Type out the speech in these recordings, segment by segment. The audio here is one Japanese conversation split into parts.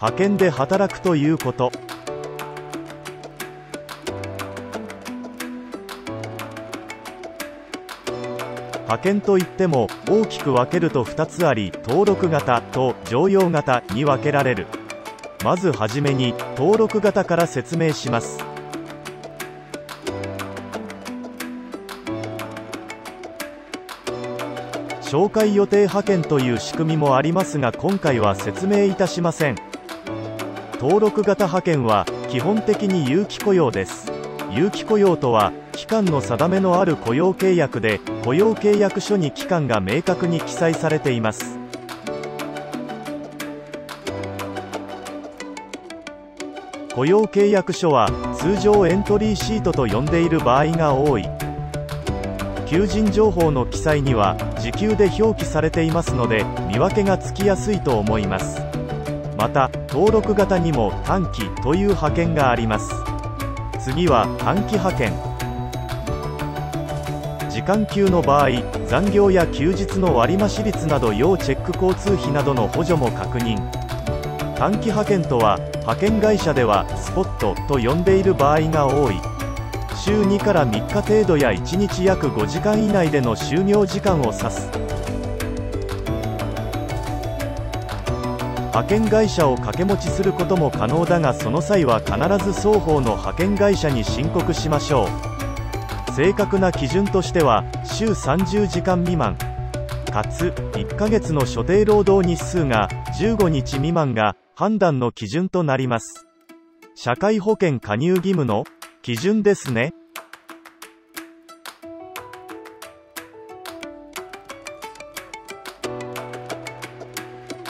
派遣で働くということ。派遣といっても大きく分けると2つあり登録型と常用型に分けられる。まずはじめに登録型から説明します。紹介予定派遣という仕組みもありますが今回は説明いたしません。登録型派遣は基本的に有期雇用です。有期雇用とは期間の定めのある雇用契約で雇用契約書に期間が明確に記載されています。雇用契約書は通常エントリーシートと呼んでいる場合が多い。求人情報の記載には時給で表記されていますので見分けがつきやすいと思います。また登録型にも短期という派遣があります。次は短期派遣。時間給の場合残業や休日の割増率など要チェック交通費などの補助も確認。短期派遣とは派遣会社ではスポットと呼んでいる場合が多い。週2から3日程度や1日約5時間以内での就業時間を指す。派遣会社を掛け持ちすることも可能だがその際は必ず双方の派遣会社に申告しましょう。正確な基準としては週30時間未満。かつ1ヶ月の所定労働日数が15日未満が判断の基準となります。社会保険加入義務の基準ですね。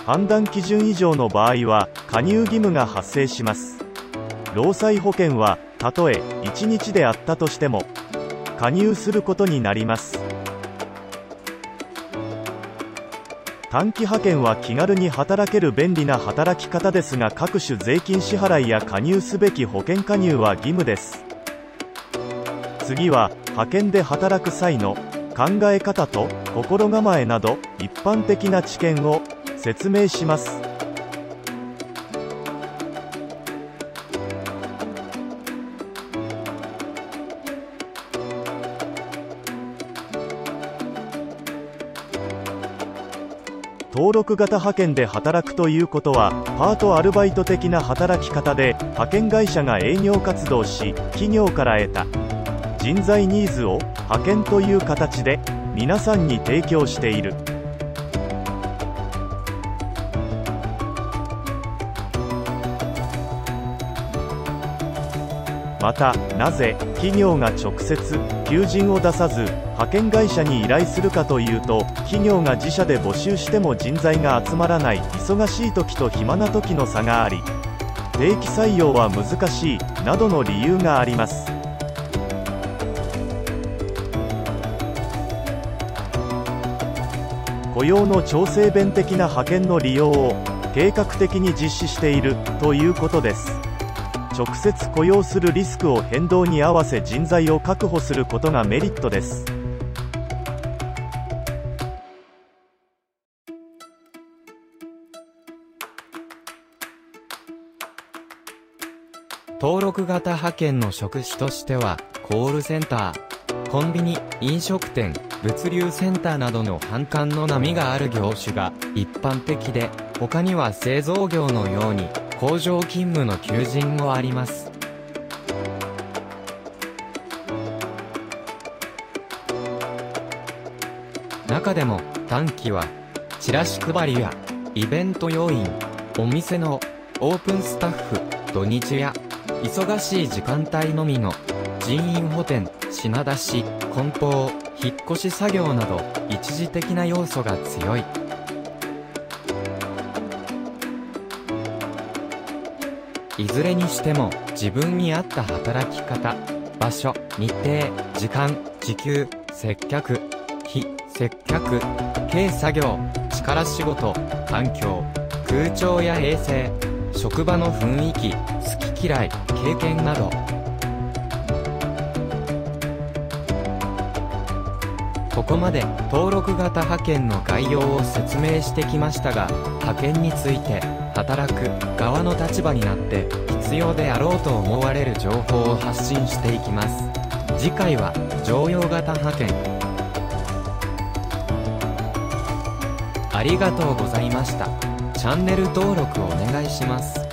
判断基準以上の場合は加入義務が発生します。労災保険はたとえ1日であったとしても加入することになります。短期派遣は気軽に働ける便利な働き方ですが各種税金支払いや加入すべき保険加入は義務です。次は派遣で働く際の考え方と心構えなど一般的な知見を説明します。登録型派遣で働くということはパートアルバイト的な働き方で派遣会社が営業活動し企業から得た人材ニーズを派遣という形で皆さんに提供している。またなぜ企業が直接求人を出さず派遣会社に依頼するかというと企業が自社で募集しても人材が集まらない忙しい時と暇な時の差があり定期採用は難しいなどの理由があります雇用の調整弁的な派遣の利用を計画的に実施しているということです。直接雇用するリスクを変動に合わせ人材を確保することがメリットです。登録型派遣の職種としてはコールセンターコンビニ飲食店物流センターなどの反感の波がある業種が一般的で他には製造業のように工場勤務の求人もあります。中でも短期はチラシ配りやイベント要員お店のオープンスタッフ土日や忙しい時間帯のみの人員補填品出し梱包引っ越し作業など一時的な要素が強い。いずれにしても自分に合った働き方場所日程時間時給接客非接客軽作業力仕事環境空調や衛生職場の雰囲気好き嫌い経験などここまで登録型派遣の概要を説明してきましたが派遣について働く側の立場になって必要であろうと思われる情報を発信していきます。次回は常用型派遣。ありがとうございました。チャンネル登録お願いします。